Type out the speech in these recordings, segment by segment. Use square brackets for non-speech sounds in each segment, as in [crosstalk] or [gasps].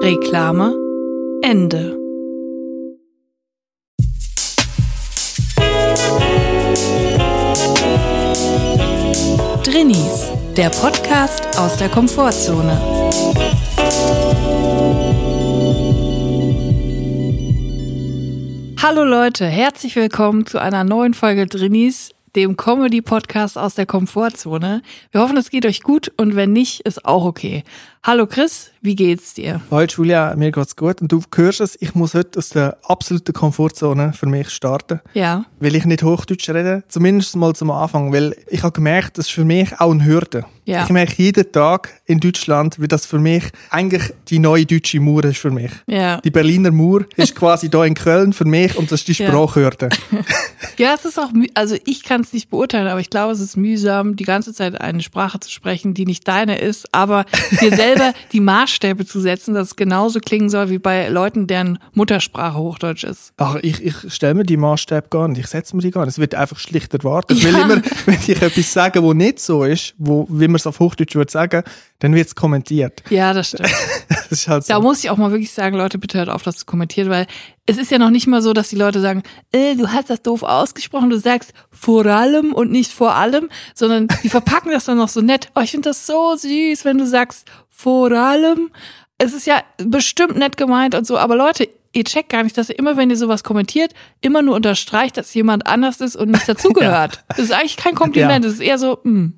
Reklame Ende. Drinnies, der Podcast aus der Komfortzone. Hallo Leute, herzlich willkommen zu einer neuen Folge Drinnies, dem Comedy-Podcast aus der Komfortzone. Wir hoffen, es geht euch gut und wenn nicht, ist auch okay. Hallo Chris, wie geht's dir? Hallo Julia, mir geht's gut und du hörst es, ich muss heute aus der absoluten Komfortzone für mich starten. Ja. Weil ich nicht Hochdeutsch rede, zumindest mal zum Anfang, weil ich habe gemerkt, das ist für mich auch eine Hürde. Ja. Ich merke jeden Tag in Deutschland, wie das für mich eigentlich die neue deutsche Mauer ist für mich. Ja. Die Berliner Mauer ist [laughs] quasi da in Köln für mich und das ist die Ja. Sprachhürde. [laughs] Ja, es ist auch, also ich kann es nicht beurteilen, aber ich glaube, es ist mühsam, die ganze Zeit eine Sprache zu sprechen, die nicht deine ist, aber dir selber [laughs] die Maßstäbe zu setzen, dass es genauso klingen soll wie bei Leuten, deren Muttersprache Hochdeutsch ist. Ach, ich, ich stelle mir die Maßstäbe gar nicht, ich setze mir die gar nicht. Es wird einfach schlicht erwartet. Ja. Weil immer, wenn ich etwas sage, wo nicht so ist, wo, wie man es auf Hochdeutsch würde sagen, dann wird es kommentiert. Ja, das stimmt. [laughs] Das halt so. Da muss ich auch mal wirklich sagen, Leute, bitte hört auf, das zu kommentieren, weil es ist ja noch nicht mal so, dass die Leute sagen, äh, du hast das doof ausgesprochen, du sagst vor allem und nicht vor allem, sondern die verpacken das dann noch so nett. Oh, ich finde das so süß, wenn du sagst vor allem. Es ist ja bestimmt nett gemeint und so, aber Leute, ihr checkt gar nicht, dass ihr immer, wenn ihr sowas kommentiert, immer nur unterstreicht, dass jemand anders ist und nicht [laughs] dazugehört. Das ist eigentlich kein Kompliment, Ja. das ist eher so, mm.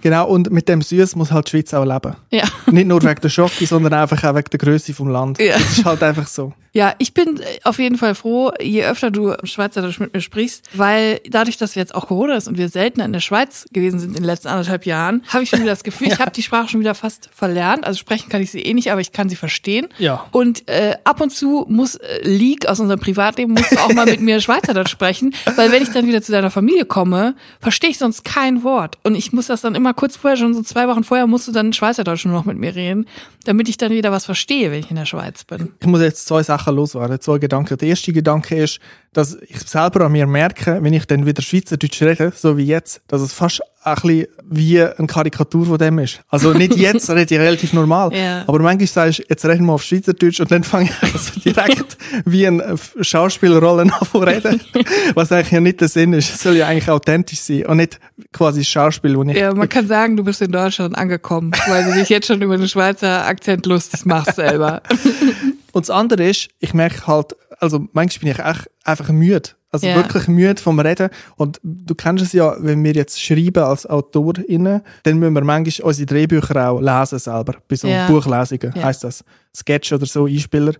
Genau, und mit dem Süß muss halt die Schweiz auch leben. ja. Nicht nur wegen der Schocke, sondern einfach auch wegen der Größe vom Land. Ja. Das ist halt einfach so. Ja, ich bin äh, auf jeden Fall froh, je öfter du Schweizerdeutsch mit mir sprichst, weil dadurch, dass wir jetzt auch Corona ist und wir seltener in der Schweiz gewesen sind in den letzten anderthalb Jahren, habe ich schon wieder das Gefühl, ich habe die Sprache schon wieder fast verlernt. Also sprechen kann ich sie eh nicht, aber ich kann sie verstehen. Ja. Und äh, ab und zu muss äh, Leak aus unserem Privatleben muss auch mal mit mir [laughs] Schweizerdeutsch sprechen, weil wenn ich dann wieder zu deiner Familie komme, verstehe ich sonst kein Wort. Und ich muss das dann immer kurz vorher, schon so zwei Wochen vorher, musst du dann Schweizerdeutsch nur noch mit mir reden, damit ich dann wieder was verstehe, wenn ich in der Schweiz bin. Ich muss jetzt zwei Sachen loswerden, zwei Gedanken. Der erste Gedanke ist, dass ich selber an mir merke, wenn ich dann wieder Schweizerdeutsch rede, so wie jetzt, dass es fast ein bisschen wie eine Karikatur von dem ist. Also nicht jetzt, [laughs] rede ich relativ normal. Ja. Aber manchmal sagst du, jetzt reden wir auf Schweizerdeutsch und dann fange ich also direkt wie eine Schauspielrolle an zu reden. [laughs] Was eigentlich ja nicht der Sinn ist. Es soll ja eigentlich authentisch sein und nicht quasi Schauspiel, wo ich Ja, man kann sagen, du bist in Deutschland angekommen, weil du dich jetzt schon über den Schweizer Akzent lustig machst selber. [laughs] Und das andere ist, ich merke halt, also manchmal bin ich echt einfach müde. Also Ja. wirklich müde vom Reden. Und du kennst es ja, wenn wir jetzt schreiben als AutorInnen, dann müssen wir manchmal unsere Drehbücher auch lesen selber. Bei so Ja. Buchlesungen Ja. heisst das. Sketch oder so, Einspieler.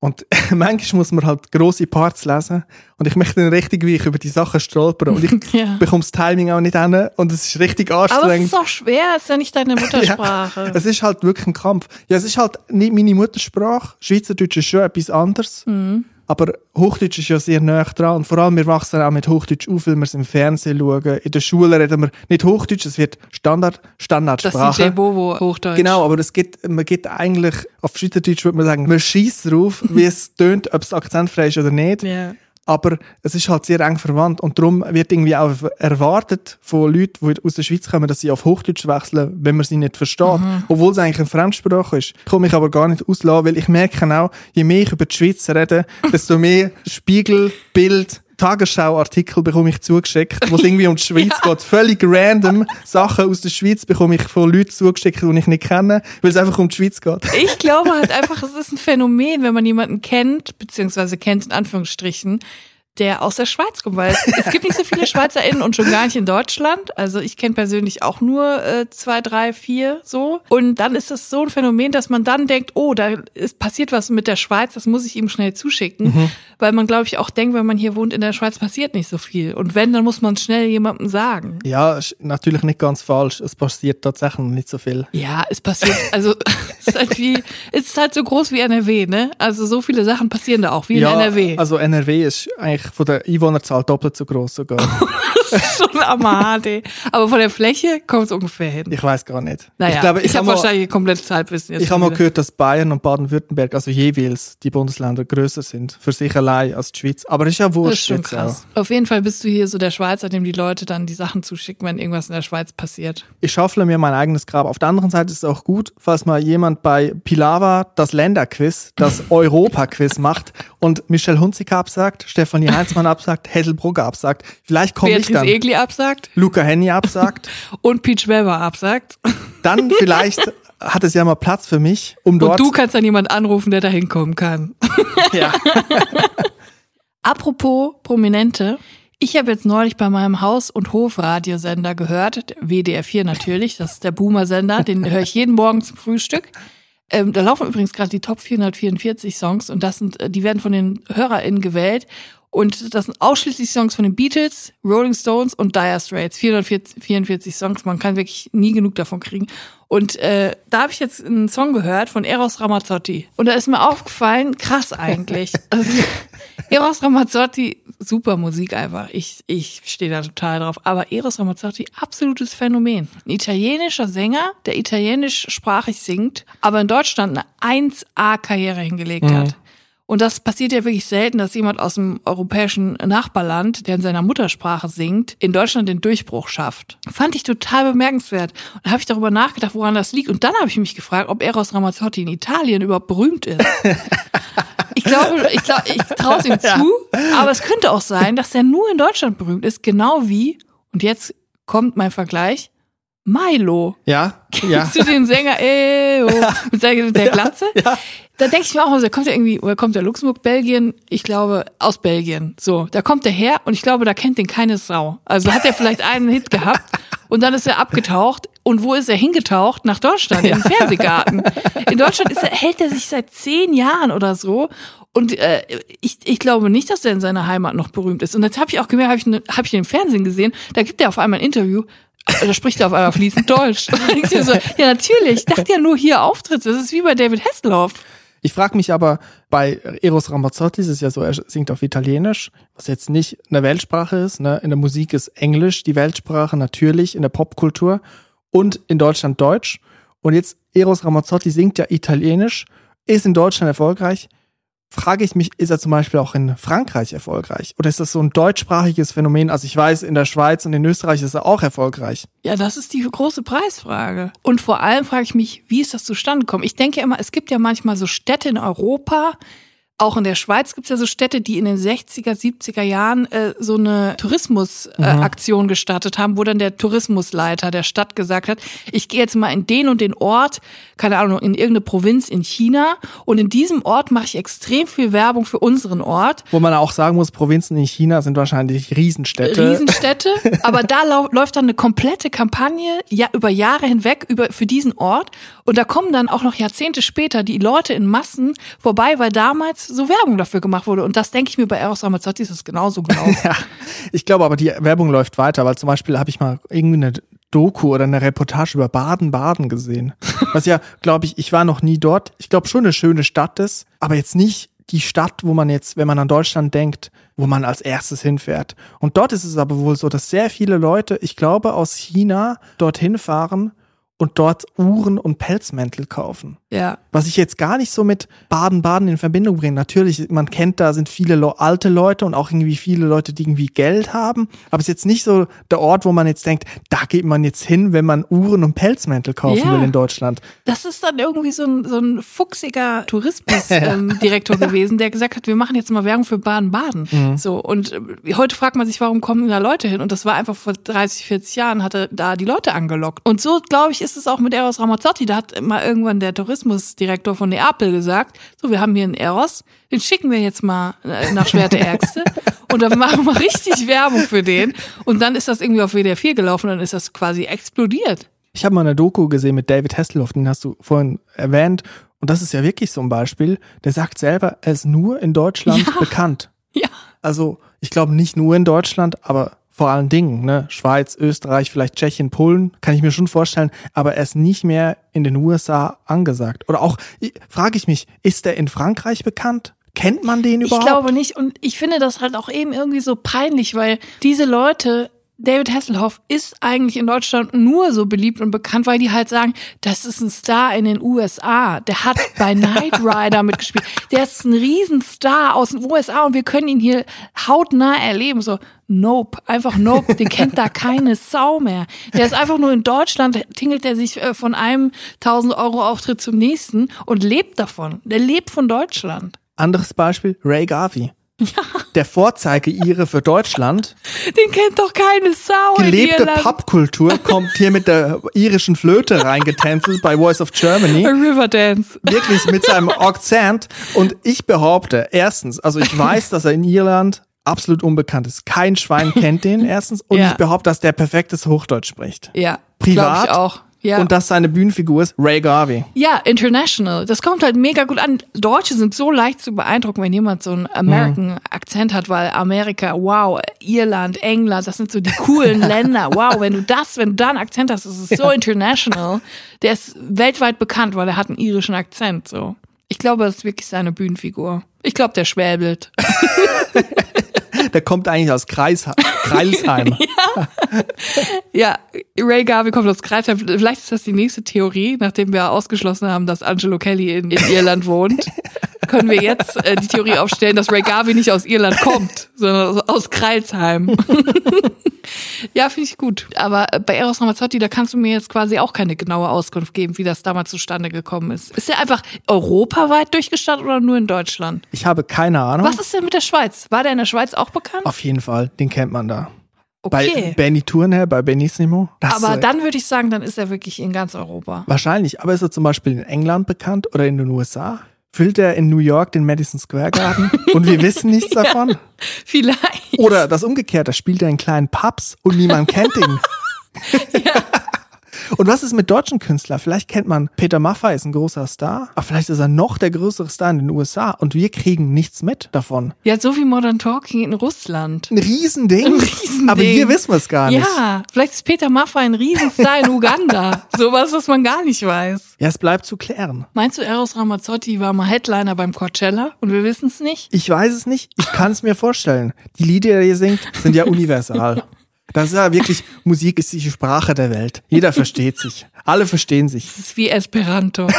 Und [laughs] manchmal muss man halt grosse Parts lesen. Und ich möchte dann richtig wie ich über die Sachen stolpern. Und ich [laughs] Ja. bekomme das Timing auch nicht hin. Und es ist richtig Aber es anstrengend. ist auch schwer, es ist ja nicht deine [laughs] Muttersprache. Es ist halt wirklich ein Kampf. Ja, es ist halt nicht meine Muttersprache. Schweizerdeutsch ist schon etwas anderes. Mhm. Aber Hochdeutsch ist ja sehr nah dran. Und vor allem, wir wachsen auch mit Hochdeutsch auf, weil wir es im Fernsehen schauen. In der Schule reden wir nicht Hochdeutsch, es wird Standard, Das ist Standardsprache. Bobo Hochdeutsch. Genau, aber es gibt, man gibt eigentlich, auf Schweizerdeutsch würde man sagen, man schießt drauf, wie es [laughs] tönt, ob es akzentfrei ist oder nicht. Ja. Aber es ist halt sehr eng verwandt und darum wird irgendwie auch erwartet von Leuten, die aus der Schweiz kommen, dass sie auf Hochdeutsch wechseln, wenn man sie nicht versteht. Mhm. Obwohl es eigentlich eine Fremdsprache ist. Komme ich aber gar nicht auslassen, weil ich merke auch, je mehr ich über die Schweiz rede, [laughs] desto mehr Spiegel, Bild, Tagesschau-Artikel bekomme ich zugeschickt, wo es irgendwie um die [laughs] Schweiz geht. Völlig random Sachen aus der Schweiz bekomme ich von Leuten zugeschickt, die ich nicht kenne, weil es einfach um die Schweiz geht. Ich glaube halt [laughs] einfach, es ist ein Phänomen, wenn man jemanden kennt, beziehungsweise kennt in Anführungsstrichen, der aus der Schweiz kommt, weil es, es gibt nicht so viele SchweizerInnen und schon gar nicht in Deutschland. Also ich kenne persönlich auch nur äh, zwei, drei, vier so. Und dann ist das so ein Phänomen, dass man dann denkt, oh, da ist passiert was mit der Schweiz, das muss ich ihm schnell zuschicken. Mhm. Weil man, glaube ich, auch denkt, wenn man hier wohnt in der Schweiz, passiert nicht so viel. Und wenn, dann muss man schnell jemandem sagen. Ja, ist natürlich nicht ganz falsch. Es passiert tatsächlich nicht so viel. Ja, es passiert, also [laughs] es ist halt wie, es ist halt so groß wie NRW, ne? Also so viele Sachen passieren da auch, wie ja, in NRW. Also NRW ist eigentlich von der Einwohnerzahl doppelt so groß sogar. das [laughs] ist schon amahart, ey. Aber von der Fläche kommt es ungefähr hin. Ich weiß gar nicht. Naja, ich, glaube, ich, ich habe wahrscheinlich komplettes Halbwissen. Jetzt ich habe mal gehört, dass Bayern und Baden-Württemberg, also jeweils die Bundesländer größer sind für sich allein als die Schweiz. Aber ist ja wurscht. Das ist schon krass. Auch. Auf jeden Fall bist du hier so der Schweizer, dem die Leute dann die Sachen zuschicken, wenn irgendwas in der Schweiz passiert. Ich schaufle mir mein eigenes Grab. Auf der anderen Seite ist es auch gut, falls mal jemand bei Pilava das Länderquiz, das [laughs] Europa-Quiz macht und Michelle Hunziker absagt, Stefanie Heinzmann absagt, [laughs] Hesselbrugger absagt. Vielleicht komme ich dann. Egli absagt. Luca Henny absagt. [laughs] und Peach Weber absagt. [laughs] Dann vielleicht hat es ja mal Platz für mich, um dort. Und du kannst dann jemand anrufen, der da hinkommen kann. Ja. Apropos Prominente. Ich habe jetzt neulich bei meinem Haus- und Hofradiosender gehört, WDR 4 natürlich, das ist der Boomer-Sender, den höre ich jeden Morgen zum Frühstück. Ähm, da laufen übrigens gerade die Top 444 Songs und das sind, äh, die werden von den HörerInnen gewählt. Und das sind ausschließlich Songs von den Beatles, Rolling Stones und Dire Straits. 444 Songs, man kann wirklich nie genug davon kriegen. Und äh, da habe ich jetzt einen Song gehört von Eros Ramazzotti. Und da ist mir aufgefallen, krass eigentlich. [laughs] Also, Eros Ramazzotti, super Musik einfach. Ich, ich stehe da total drauf. Aber Eros Ramazzotti, absolutes Phänomen. Ein italienischer Sänger, der italienischsprachig singt, aber in Deutschland eine 1A-Karriere hingelegt mhm. hat. Und das passiert ja wirklich selten, dass jemand aus dem europäischen Nachbarland, der in seiner Muttersprache singt, in Deutschland den Durchbruch schafft. Fand ich total bemerkenswert. Und da habe ich darüber nachgedacht, woran das liegt. Und dann habe ich mich gefragt, ob Eros Ramazzotti in Italien überhaupt berühmt ist. [laughs] Ich glaube, ich, glaube, ich traue es ihm zu, aber es könnte auch sein, dass er nur in Deutschland berühmt ist, genau wie, und jetzt kommt mein Vergleich, Milo. Ja. ja. Kennst du den Sänger, ey, oh, [laughs] mit der, der Glatze? Ja. Da denke ich mir auch, der kommt ja irgendwie, woher kommt der Luxemburg, Belgien? Ich glaube, aus Belgien. So, da kommt er her und ich glaube, da kennt den keine Sau. Also hat er vielleicht einen Hit gehabt [laughs] und dann ist er abgetaucht. Und wo ist er hingetaucht? Nach Deutschland, ja. im Fernsehgarten. In Deutschland er, hält er sich seit zehn Jahren oder so. Und äh, ich, ich glaube nicht, dass er in seiner Heimat noch berühmt ist. Und jetzt habe ich auch gemerkt, habe ich, ne, hab ich im Fernsehen gesehen, da gibt er auf einmal ein Interview, da spricht er auf einmal fließend Deutsch. [laughs] so, ja, natürlich. Ich dachte ja nur hier Auftritt. Das ist wie bei David Hasselhoff. Ich frage mich aber, bei Eros Ramazzotti ist es ja so, er singt auf Italienisch, was jetzt nicht eine Weltsprache ist. Ne? In der Musik ist Englisch die Weltsprache, natürlich, in der Popkultur und in Deutschland Deutsch. Und jetzt Eros Ramazzotti singt ja Italienisch, ist in Deutschland erfolgreich frage ich mich, ist er zum Beispiel auch in Frankreich erfolgreich? Oder ist das so ein deutschsprachiges Phänomen? Also ich weiß, in der Schweiz und in Österreich ist er auch erfolgreich. Ja, das ist die große Preisfrage. Und vor allem frage ich mich, wie ist das zustande gekommen? Ich denke immer, es gibt ja manchmal so Städte in Europa, auch in der Schweiz gibt es ja so Städte, die in den 60er, 70er Jahren äh, so eine Tourismusaktion äh, mhm. gestartet haben, wo dann der Tourismusleiter der Stadt gesagt hat, ich gehe jetzt mal in den und den Ort, keine Ahnung, in irgendeine Provinz in China und in diesem Ort mache ich extrem viel Werbung für unseren Ort. Wo man auch sagen muss, Provinzen in China sind wahrscheinlich Riesenstädte. Riesenstädte, [laughs] aber da läuft dann eine komplette Kampagne ja, über Jahre hinweg über, für diesen Ort und da kommen dann auch noch Jahrzehnte später die Leute in Massen vorbei, weil damals so Werbung dafür gemacht wurde. Und das denke ich mir bei Eros Ramazzotti ist es genauso genau. [laughs] ja, ich glaube aber, die Werbung läuft weiter, weil zum Beispiel habe ich mal irgendwie eine Doku oder eine Reportage über Baden-Baden gesehen. Was ja, glaube ich, ich war noch nie dort. Ich glaube schon eine schöne Stadt ist, aber jetzt nicht die Stadt, wo man jetzt, wenn man an Deutschland denkt, wo man als erstes hinfährt. Und dort ist es aber wohl so, dass sehr viele Leute, ich glaube, aus China dorthin fahren, und dort Uhren und Pelzmäntel kaufen. Ja. Was ich jetzt gar nicht so mit Baden-Baden in Verbindung bringe. Natürlich, man kennt, da sind viele Le alte Leute und auch irgendwie viele Leute, die irgendwie Geld haben. Aber es ist jetzt nicht so der Ort, wo man jetzt denkt, da geht man jetzt hin, wenn man Uhren und Pelzmäntel kaufen ja. will in Deutschland. Das ist dann irgendwie so ein, so ein fuchsiger Tourismusdirektor [laughs] ähm, gewesen, der gesagt hat, wir machen jetzt mal Werbung für Baden-Baden. Mhm. So. Und äh, heute fragt man sich, warum kommen da Leute hin? Und das war einfach vor 30, 40 Jahren, hatte da die Leute angelockt. Und so, glaube ich, ist ist es auch mit Eros Ramazzotti. Da hat mal irgendwann der Tourismusdirektor von Neapel gesagt, so, wir haben hier einen Eros, den schicken wir jetzt mal äh, nach Schwerte Ärgste [laughs] und dann machen wir richtig Werbung für den. Und dann ist das irgendwie auf WDR 4 gelaufen und dann ist das quasi explodiert. Ich habe mal eine Doku gesehen mit David Hasselhoff, den hast du vorhin erwähnt. Und das ist ja wirklich so ein Beispiel. Der sagt selber, er ist nur in Deutschland Ja. bekannt. Ja. Also ich glaube nicht nur in Deutschland, aber vor allen Dingen, ne, Schweiz, Österreich, vielleicht Tschechien, Polen, kann ich mir schon vorstellen, aber er ist nicht mehr in den USA angesagt. Oder auch, frage ich mich, ist er in Frankreich bekannt? Kennt man den Ich überhaupt? glaube nicht. Und ich finde das halt auch eben irgendwie so peinlich, weil diese Leute, David Hasselhoff ist eigentlich in Deutschland nur so beliebt und bekannt, weil die halt sagen, das ist ein Star in den USA. Der hat bei [laughs] Knight Rider mitgespielt. Der ist ein Riesenstar aus den USA und wir können ihn hier hautnah erleben. So, nope, einfach nope. Den kennt da keine [laughs] Sau mehr. Der ist einfach nur in Deutschland, tingelt er sich äh, von einem 1000 Euro Auftritt zum nächsten und lebt davon. Der lebt von Deutschland. Anderes Beispiel, Ray Garvey. Der Vorzeige-Ire für Deutschland. Den kennt doch keine Sau Gelebte. Popkultur kommt hier mit der irischen Flöte reingetänzelt bei Voice of Germany. Riverdance. Wirklich mit seinem [laughs] Akzent. Und ich behaupte, erstens, also ich weiß, dass er in Irland absolut unbekannt ist. Kein Schwein kennt den, erstens. Und Ja. ich behaupte, dass der perfektes Hochdeutsch spricht. Ja, Privat. auch. Ja. Und dass seine Bühnenfigur ist Ray Garvey. ja, international. Das kommt halt mega gut an. Deutsche sind so leicht zu beeindrucken, wenn jemand so einen American Akzent hat, weil Amerika, wow, Irland, England, das sind so die coolen [laughs] Länder. Wow, wenn du das, wenn du da einen Akzent hast, das ist so international. Der ist weltweit bekannt, weil er hat einen irischen Akzent, so. Ich glaube, das ist wirklich seine Bühnenfigur. Ich glaube, der schwäbelt. [laughs] [laughs] [laughs] Der kommt eigentlich aus Kreis Kreilsheim. [laughs] Ja, Ray Garvey kommt aus Kreisheim. Vielleicht ist das die nächste Theorie, nachdem wir ausgeschlossen haben, dass Angelo Kelly in, in Irland wohnt. [laughs] Können wir jetzt äh, die Theorie aufstellen, dass Ray Garvey nicht aus Irland kommt, sondern aus Kreilsheim. [laughs] ja, finde ich gut. Aber äh, bei Eros Ramazzotti, da kannst du mir jetzt quasi auch keine genaue Auskunft geben, wie das damals zustande gekommen ist. Ist er einfach europaweit durchgestartet oder nur in Deutschland? Ich habe keine Ahnung. Was ist denn mit der Schweiz? War der in der Schweiz auch bekannt? Auf jeden Fall, den kennt man da. Okay. Bei Benny Turner, bei Benissimo. Das, Aber dann würde ich sagen, dann ist er wirklich in ganz Europa. Wahrscheinlich, aber ist er zum Beispiel in England bekannt oder in den USA? Füllt er in New York den Madison Square Garden und wir wissen nichts [laughs] davon? Vielleicht. Oder das Umgekehrte, spielt er in kleinen Pubs und niemand kennt ihn. [laughs] Und was ist mit deutschen Künstlern? Vielleicht kennt man Peter Maffay ist ein großer Star, aber vielleicht ist er noch der größere Star in den USA und wir kriegen nichts mit davon. Ja, so wie Modern Talking in Russland. Ein Riesending, Ein Riesending. aber hier wissen wir es gar nicht. Ja, vielleicht ist Peter Maffay ein Riesenstar in Uganda. [laughs] Sowas, was man gar nicht weiß. Ja, es bleibt zu klären. Meinst du, Eros Ramazzotti war mal Headliner beim Coachella und wir wissen es nicht? Ich weiß es nicht, ich kann es mir vorstellen. Die Lieder, die ihr singt, sind ja [laughs] universal. Das ist ja wirklich, [laughs] Musik ist die Sprache der Welt. Jeder versteht sich. Alle verstehen sich. Das ist wie Esperanto. [laughs]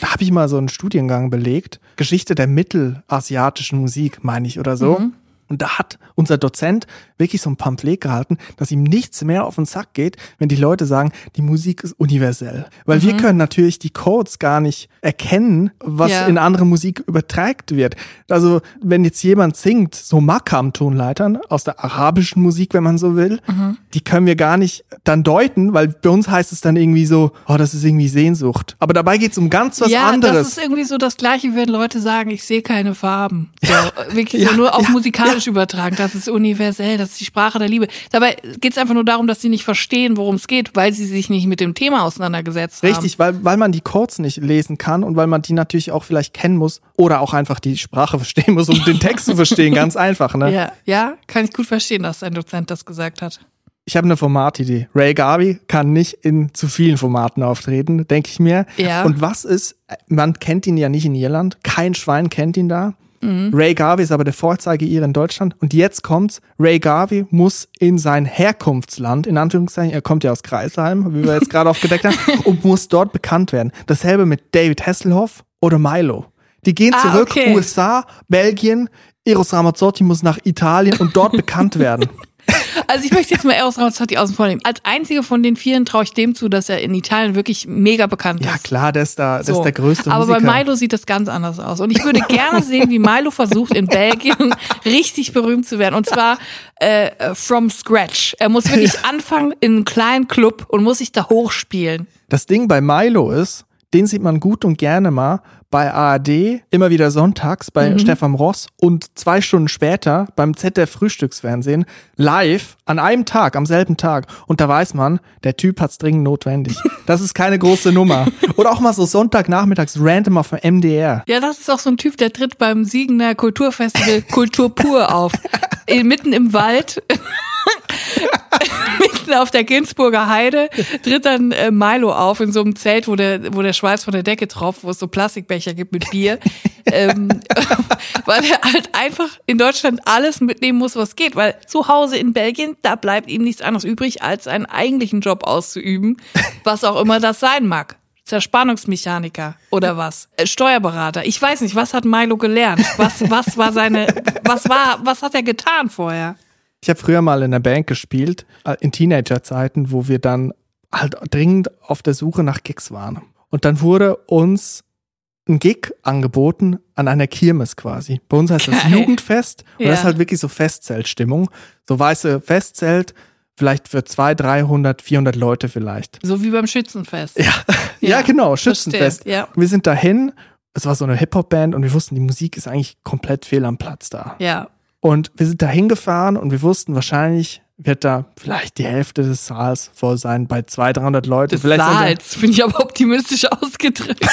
Da habe ich mal so einen Studiengang belegt. Geschichte der mittelasiatischen Musik, meine ich, oder so. Und da hat unser Dozent wirklich so ein Pamphlet gehalten, dass ihm nichts mehr auf den Sack geht, wenn die Leute sagen, die Musik ist universell. Weil wir können natürlich die Codes gar nicht erkennen, was Ja. in andere Musik übertragt wird. Also wenn jetzt jemand singt, so Makam-Tonleitern aus der arabischen Musik, wenn man so will, die können wir gar nicht dann deuten, weil bei uns heißt es dann irgendwie so, oh, das ist irgendwie Sehnsucht. Aber dabei geht es um ganz was ja, anderes. das ist irgendwie so das Gleiche, wenn Leute sagen, ich sehe keine Farben. So, wirklich Ja, so nur auf ja, musikalisch übertragen. Das ist universell, das ist die Sprache der Liebe. Dabei geht es einfach nur darum, dass sie nicht verstehen, worum es geht, weil sie sich nicht mit dem Thema auseinandergesetzt haben. Richtig, weil, weil man die Codes nicht lesen kann und weil man die natürlich auch vielleicht kennen muss oder auch einfach die Sprache verstehen muss, um den Text zu verstehen. Ganz [laughs] einfach, ne? Ja, ja, kann ich gut verstehen, dass ein Dozent das gesagt hat. Ich habe eine Formatidee. Ray Garvey kann nicht in zu vielen Formaten auftreten, denke ich mir. Ja. Und was ist, man kennt ihn ja nicht in Irland, kein Schwein kennt ihn da. Mhm. Ray Garvey ist aber der Vorzeige ihr in Deutschland. Und jetzt kommt's, Ray Garvey muss in sein Herkunftsland, in Anführungszeichen, er kommt ja aus Kreisheim, wie wir jetzt gerade aufgedeckt haben, [laughs] und muss dort bekannt werden. Dasselbe mit David Hasselhoff oder Milo. Die gehen Ah, zurück, okay. USA, Belgien, Eros Ramazzotti muss nach Italien und dort bekannt werden. [laughs] Also ich möchte jetzt mal Eros Ramazzotti außen vor nehmen. Als einziger von den vieren traue ich dem zu, dass er in Italien wirklich mega bekannt Ja ist. klar, der ist da, der So. ist der größte Aber Musiker. bei Milo sieht das ganz anders aus. Und ich würde gerne sehen, wie Milo versucht, in Belgien [laughs] richtig berühmt zu werden. Und zwar äh, äh, from scratch. Er muss wirklich [laughs] anfangen in einem kleinen Club und muss sich da hochspielen. Das Ding bei Milo ist, den sieht man gut und gerne mal bei ARD, immer wieder sonntags bei Mhm. Stefan Ross und zwei Stunden später beim ZDF Frühstücksfernsehen live an einem Tag, am selben Tag. Und da weiß man, der Typ hat's dringend notwendig. [laughs] Das ist keine große Nummer. Oder auch mal so Sonntagnachmittags random auf dem MDR. Ja, das ist auch so ein Typ, der tritt beim Siegener Kulturfestival Kultur pur auf. [laughs] Mitten im Wald. [laughs] [laughs] Mitten auf der Ginsburger Heide tritt dann äh, Milo auf in so einem Zelt, wo der, wo der Schweiß von der Decke tropft, wo es so Plastikbecher gibt mit Bier. [laughs] ähm, [laughs] weil er halt einfach in Deutschland alles mitnehmen muss, was geht. Weil zu Hause in Belgien, da bleibt ihm nichts anderes übrig, als einen eigentlichen Job auszuüben, was auch immer das sein mag. Zerspannungsmechaniker oder was? Äh, Steuerberater. Ich weiß nicht, was hat Milo gelernt? Was, was war seine, was war, was hat er getan vorher? Ich habe früher mal in einer Band gespielt, äh, in Teenagerzeiten, wo wir dann halt dringend auf der Suche nach Gigs waren. Und dann wurde uns ein Gig angeboten an einer Kirmes quasi. Bei uns heißt das Geil. Jugendfest und Ja. das ist halt wirklich so Festzeltstimmung. So weiße Festzelt, vielleicht für 200, 300, 400 Leute vielleicht. So wie beim Schützenfest. Ja, [laughs] ja, Ja, genau, Schützenfest. ja. Wir sind dahin, es war so eine Hip-Hop-Band und wir wussten, die Musik ist eigentlich komplett fehl am Platz da. Ja. Und wir sind da hingefahren und wir wussten, wahrscheinlich wird da vielleicht die Hälfte des Saals voll sein, bei 200, 300 Leute. Des vielleicht Saals, finde ich aber optimistisch [laughs] ausgedrückt.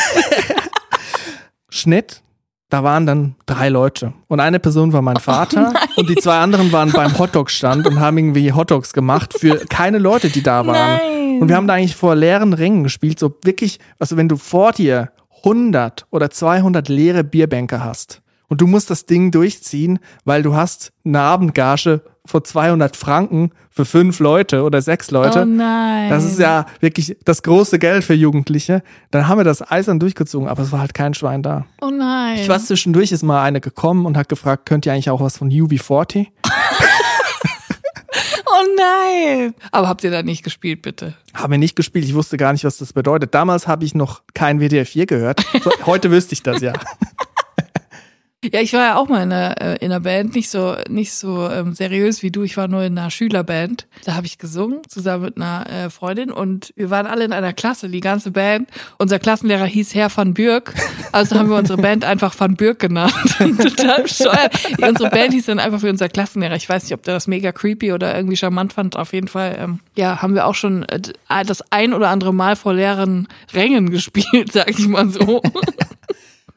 [laughs] Schnitt, da waren dann drei Leute. Und eine Person war Oh mein Vater und die zwei anderen waren beim Hotdog-Stand und haben irgendwie Hotdogs gemacht für keine Leute, die da waren. Nein. Und wir haben da eigentlich vor leeren Rängen gespielt, so wirklich, also wenn du vor dir 100 oder 200 leere Bierbänke hast und du musst das Ding durchziehen, weil du hast eine Abendgage vor 200 Franken für fünf Leute oder sechs Leute. Oh nein. Das ist ja wirklich das große Geld für Jugendliche. Dann haben wir das eisern durchgezogen, aber es war halt kein Schwein da. Oh nein. Ich weiß, zwischendurch ist mal eine gekommen und hat gefragt, könnt ihr eigentlich auch was von UB40? [laughs] Oh nein. Aber habt ihr da nicht gespielt, bitte? Haben wir nicht gespielt, ich wusste gar nicht, was das bedeutet. Damals habe ich noch kein WDR 4 gehört. Heute wüsste ich das ja. [laughs] Ja, ich war ja auch mal in einer, äh, in einer Band, nicht so, nicht so ähm, seriös wie du. Ich war nur in einer Schülerband. Da habe ich gesungen, zusammen mit einer äh, Freundin. Und wir waren alle in einer Klasse, die ganze Band. Unser Klassenlehrer hieß Herr van Bürk. Also haben wir unsere Band einfach van Bürk genannt. [laughs] Total bescheuert. Unsere Band hieß dann einfach für unser Klassenlehrer. Ich weiß nicht, ob der das mega creepy oder irgendwie charmant fand. Auf jeden Fall, ähm, ja, haben wir auch schon äh, das ein oder andere Mal vor leeren Rängen [laughs] gespielt, sag ich mal so.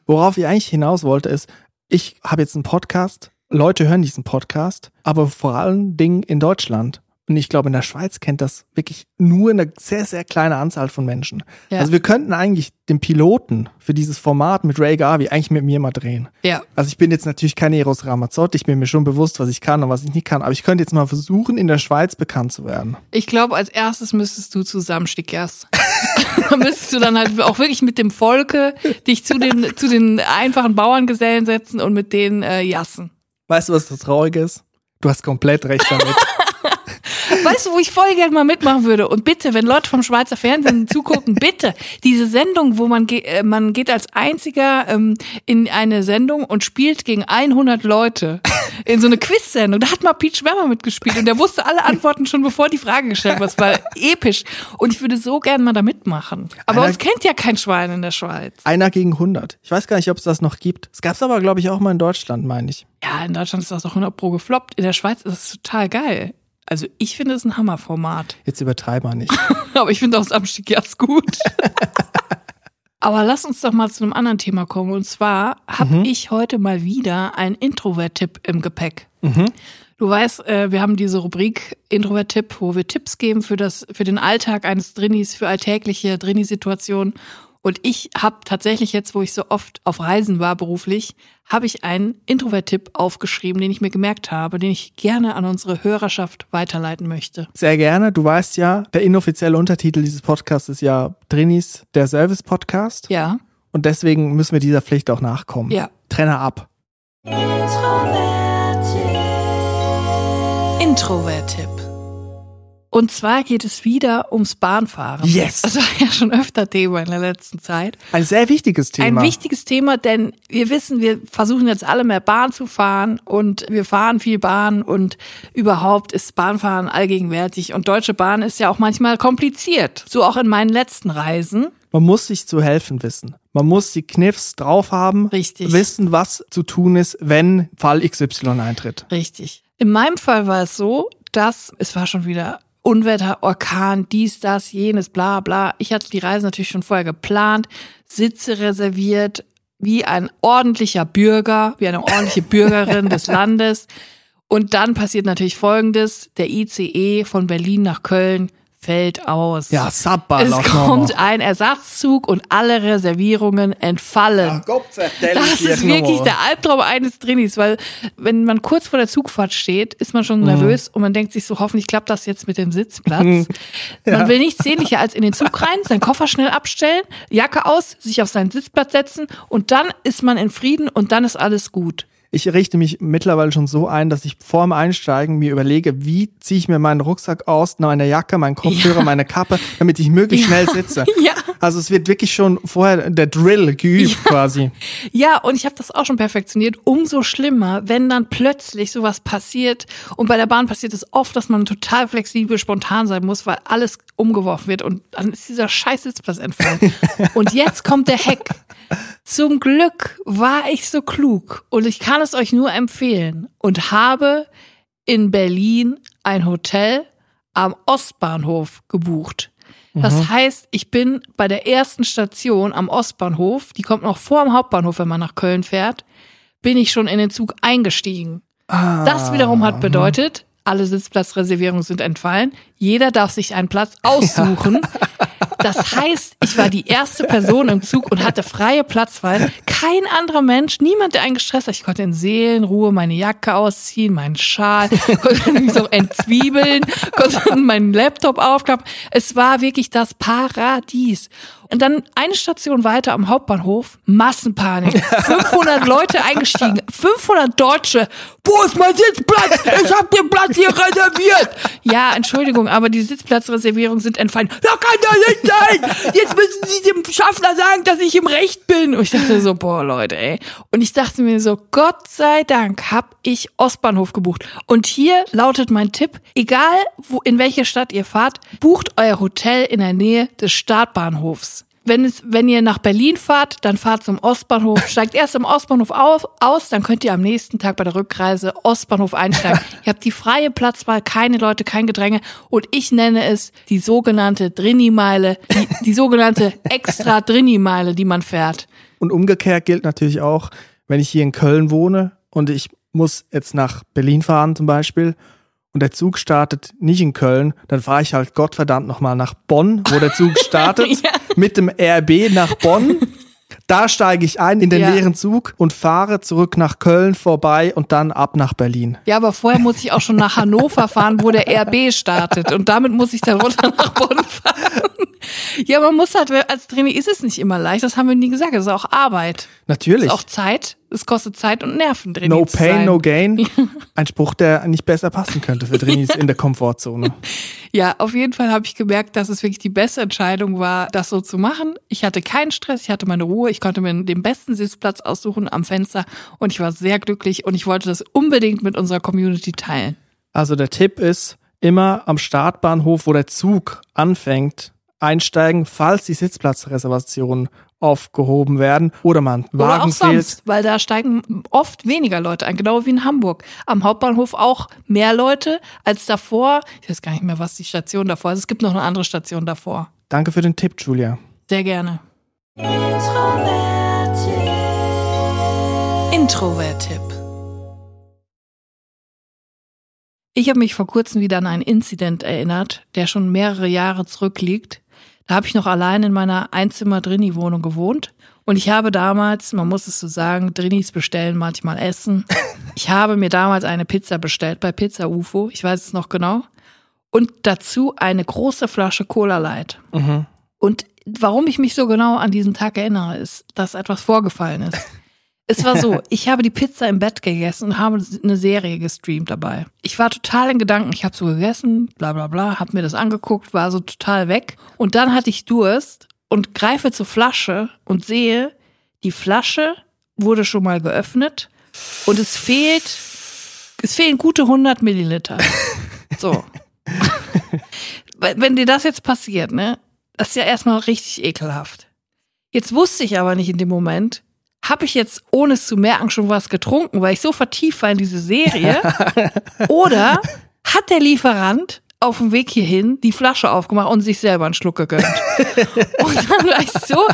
Worauf ich eigentlich hinaus wollte, ist, ich habe jetzt einen Podcast, Leute hören diesen Podcast, aber vor allen Dingen in Deutschland. Und ich glaube, in der Schweiz kennt das wirklich nur eine sehr, sehr kleine Anzahl von Menschen. Ja. Also wir könnten eigentlich den Piloten für dieses Format mit Ray Garvey eigentlich mit mir mal drehen. ja. Also ich bin jetzt natürlich kein Eros Ramazzotti, ich bin mir schon bewusst, was ich kann und was ich nicht kann, aber ich könnte jetzt mal versuchen, in der Schweiz bekannt zu werden. Ich glaube, als erstes müsstest du zusammen Stickers. [laughs] dann müsstest du dann halt auch wirklich mit dem Volke dich zu den, zu den einfachen Bauerngesellen setzen und mit denen äh, jassen. Weißt du, was das Traurige ist? Du hast komplett recht damit. Weißt du, wo ich voll gerne mal mitmachen würde? Und bitte, wenn Leute vom Schweizer Fernsehen [laughs] zugucken, bitte, diese Sendung, wo man, ge äh, man geht als einziger ähm, in eine Sendung und spielt gegen 100 Leute. In so eine Quiz-Sendung. Da hat mal Pete Schwemmer mitgespielt und der wusste alle Antworten schon, bevor die Frage gestellt war. Das war episch. Und ich würde so gerne mal da mitmachen. Aber Einer- uns kennt ja kein Schwein in der Schweiz. Einer gegen 100. Ich weiß gar nicht, ob es das noch gibt. Es gab es aber, glaube ich, auch mal in Deutschland, meine ich. Ja, in Deutschland ist das auch 100 pro gefloppt. In der Schweiz ist es total geil. Also ich finde es ein Hammerformat. Jetzt übertreib mal nicht. [laughs] Aber ich finde auch Samstag jetzt gut. [laughs] Aber lass uns doch mal zu einem anderen Thema kommen. Und zwar habe ich heute mal wieder einen Introvert-Tipp im Gepäck. Du weißt, äh, wir haben diese Rubrik Introvert-Tipp, wo wir Tipps geben für, das, für den Alltag eines Drinnis, für alltägliche Drini-Situationen. Und ich habe tatsächlich jetzt, wo ich so oft auf Reisen war beruflich, habe ich einen Introvert-Tipp aufgeschrieben, den ich mir gemerkt habe, den ich gerne an unsere Hörerschaft weiterleiten möchte. Sehr gerne. Du weißt ja, der inoffizielle Untertitel dieses Podcasts ist ja Drinis, der Service-Podcast. Ja. Und deswegen müssen wir dieser Pflicht auch nachkommen. Ja. Trenner ab. Introvert-Tipp. Und zwar geht es wieder ums Bahnfahren. Yes. Das war ja schon öfter Thema in der letzten Zeit. Ein sehr wichtiges Thema. Ein wichtiges Thema, denn wir wissen, wir versuchen jetzt alle mehr Bahn zu fahren und wir fahren viel Bahn und überhaupt ist Bahnfahren allgegenwärtig und Deutsche Bahn ist ja auch manchmal kompliziert. So auch in meinen letzten Reisen. Man muss sich zu helfen wissen. Man muss die Kniffs drauf haben, Richtig. wissen, was zu tun ist, wenn Fall XY eintritt. Richtig. In meinem Fall war es so, dass es war schon wieder Unwetter, Orkan, dies, das, jenes, bla bla. Ich hatte die Reise natürlich schon vorher geplant, Sitze reserviert, wie ein ordentlicher Bürger, wie eine ordentliche Bürgerin des [laughs] Landes. Und dann passiert natürlich Folgendes. Der ICE von Berlin nach Köln fällt aus. Ja, Sabba Es kommt ein Ersatzzug und alle Reservierungen entfallen. Das ist wirklich der Albtraum eines Trainees, weil wenn man kurz vor der Zugfahrt steht, ist man Mhm. schon nervös und man denkt sich so, hoffentlich klappt das jetzt mit dem Sitzplatz. [laughs] Man will nichts sehnlicher als in den Zug rein, seinen Koffer schnell abstellen, Jacke aus, sich auf seinen Sitzplatz setzen und dann ist man in Frieden und dann ist alles gut. Ich richte mich mittlerweile schon so ein, dass ich vor dem Einsteigen mir überlege, wie ziehe ich mir meinen Rucksack aus, meine Jacke, meinen Kopfhörer, Ja. meine Kappe, damit ich möglichst schnell sitze. [laughs] Ja. Also es wird wirklich schon vorher der Drill geübt quasi. [laughs] Ja, und ich habe das auch schon perfektioniert. Umso schlimmer, wenn dann plötzlich sowas passiert. Und bei der Bahn passiert es oft, dass man total flexibel, spontan sein muss, weil alles umgeworfen wird und dann ist dieser scheiß Sitzplatz entfallen. [laughs] und jetzt kommt der Hack. Zum Glück war ich so klug und ich kann es euch nur empfehlen und habe in Berlin ein Hotel am Ostbahnhof gebucht. Das heißt, ich bin bei der ersten Station am Ostbahnhof, die kommt noch vor dem Hauptbahnhof, wenn man nach Köln fährt, bin ich schon in den Zug eingestiegen. Das wiederum hat bedeutet, alle Sitzplatzreservierungen sind entfallen. Jeder darf sich einen Platz [laughs] aussuchen. Das heißt, ich war die erste Person im Zug und hatte freie Platzwahl. Kein anderer Mensch, niemand, der einen gestresst hat. Ich konnte in Seelenruhe meine Jacke ausziehen, meinen Schal, [laughs] konnte mich so entzwiebeln, konnte meinen Laptop aufklappen. Es war wirklich das Paradies. Und dann eine Station weiter am Hauptbahnhof, Massenpanik. 500 Leute eingestiegen, 500 Deutsche. Wo ist mein Sitzplatz? Ich hab den Platz hier reserviert. Ja, Entschuldigung, aber die Sitzplatzreservierungen sind entfallen. Da kann doch nicht sein. Jetzt müssen Sie dem Schaffner sagen, dass ich im Recht bin. Und ich dachte so, boah, Leute, ey. Und ich dachte mir so, Gott sei Dank hab ich Ostbahnhof gebucht. Und hier lautet mein Tipp, egal wo, in welche Stadt ihr fahrt, bucht euer Hotel in der Nähe des Startbahnhofs. Wenn, es, wenn ihr nach Berlin fahrt, dann fahrt zum Ostbahnhof, [laughs] steigt erst im Ostbahnhof auf, aus, dann könnt ihr am nächsten Tag bei der Rückreise Ostbahnhof einsteigen. [laughs] ihr habt die freie Platzwahl, keine Leute, kein Gedränge und ich nenne es die sogenannte Drini-Meile, die, die sogenannte [laughs] extra Drini-Meile, die man fährt. Und umgekehrt gilt natürlich auch, wenn ich hier in Köln wohne und ich muss jetzt nach Berlin fahren zum Beispiel und der Zug startet nicht in Köln, dann fahre ich halt Gottverdammt nochmal nach Bonn, wo der Zug [laughs] startet, Ja. mit dem RB nach Bonn. Da steige ich ein in den Ja. leeren Zug und fahre zurück nach Köln vorbei und dann ab nach Berlin. Ja, aber vorher muss ich auch schon nach Hannover fahren, wo der RB startet. Und damit muss ich dann runter nach Bonn fahren. Ja, man muss halt, als Trainee ist es nicht immer leicht. Das haben wir nie gesagt. Es ist auch Arbeit. Es Natürlich. ist auch Zeit. Es kostet Zeit und Nerven, Trainee No pain, no gain. Ein Spruch, der nicht besser passen könnte für Drinis in der Komfortzone. Ja, auf jeden Fall habe ich gemerkt, dass es wirklich die beste Entscheidung war, das so zu machen. Ich hatte keinen Stress, ich hatte meine Ruhe, ich konnte mir den besten Sitzplatz aussuchen am Fenster und ich war sehr glücklich und ich wollte das unbedingt mit unserer Community teilen. Also der Tipp ist, immer am Startbahnhof, wo der Zug anfängt, einsteigen, falls die Sitzplatzreservationen aufgehoben werden oder man Oder auch Wagen fehlt. sonst, weil da steigen oft weniger Leute ein, genau wie in Hamburg. Am Hauptbahnhof auch mehr Leute als davor. Ich weiß gar nicht mehr, was die Station davor ist. Es gibt noch eine andere Station davor. Danke für den Tipp, Julia. Sehr gerne. Introvert-Tipp. Ich habe mich vor kurzem wieder an einen Incident erinnert, der schon mehrere Jahre zurückliegt. Da habe ich noch allein in meiner Einzimmer-Drini-Wohnung gewohnt. Und ich habe damals, man muss es so sagen, Drinis bestellen manchmal Essen. [laughs] Ich habe mir damals eine Pizza bestellt bei Pizza UFO, ich weiß es noch genau. Und dazu eine große Flasche Cola Light. Und warum ich mich so genau an diesen Tag erinnere, ist, dass etwas vorgefallen ist. [laughs] Es war so, ich habe die Pizza im Bett gegessen und habe eine Serie gestreamt dabei. Ich war total in Gedanken, ich habe so gegessen, bla bla bla, habe mir das angeguckt, war so total weg. Und dann hatte ich Durst und greife zur Flasche und sehe, die Flasche wurde schon mal geöffnet und es fehlt, es fehlen gute 100 Milliliter. [laughs] So. [laughs] Wenn dir das jetzt passiert, ne, das ist ja erstmal richtig ekelhaft. Jetzt wusste ich aber nicht in dem Moment, habe ich jetzt, ohne es zu merken, schon was getrunken, weil ich so vertieft war in diese Serie? [laughs] Oder hat der Lieferant auf dem Weg hierhin die Flasche aufgemacht und sich selber einen Schluck gegönnt. [laughs] und dann war ich so,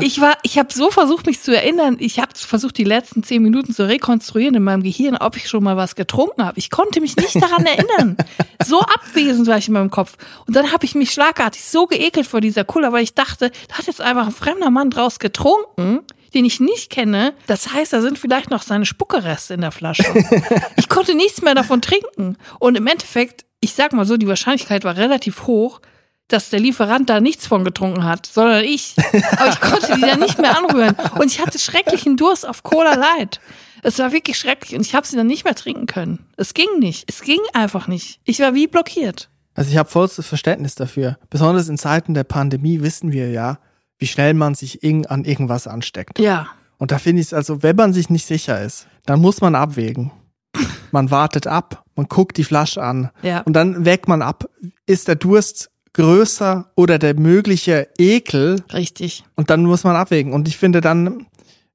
ich war, ich habe so versucht, mich zu erinnern. Ich habe versucht, die letzten zehn Minuten zu rekonstruieren in meinem Gehirn, ob ich schon mal was getrunken habe. Ich konnte mich nicht daran [laughs] erinnern. So abwesend war ich in meinem Kopf. Und dann habe ich mich schlagartig so geekelt vor dieser Cola, weil ich dachte, da hat jetzt einfach ein fremder Mann draus getrunken den ich nicht kenne. Das heißt, da sind vielleicht noch seine Spuckereste in der Flasche. [laughs] Ich konnte nichts mehr davon trinken. Und im Endeffekt ich sag mal so, die Wahrscheinlichkeit war relativ hoch, dass der Lieferant da nichts von getrunken hat, sondern ich. Aber ich konnte die dann nicht mehr anrühren. Und ich hatte schrecklichen Durst auf Cola Light. Es war wirklich schrecklich und ich habe sie dann nicht mehr trinken können. Es ging nicht. Es ging einfach nicht. Ich war wie blockiert. Also ich habe vollstes Verständnis dafür. Besonders in Zeiten der Pandemie wissen wir ja, wie schnell man sich an irgendwas ansteckt. Ja. Und da finde ich es also, wenn man sich nicht sicher ist, dann muss man abwägen. Man wartet ab, man guckt die Flasche an ja. und dann wägt man ab, ist der Durst größer oder der mögliche Ekel. Richtig. Und dann muss man abwägen. Und ich finde, dann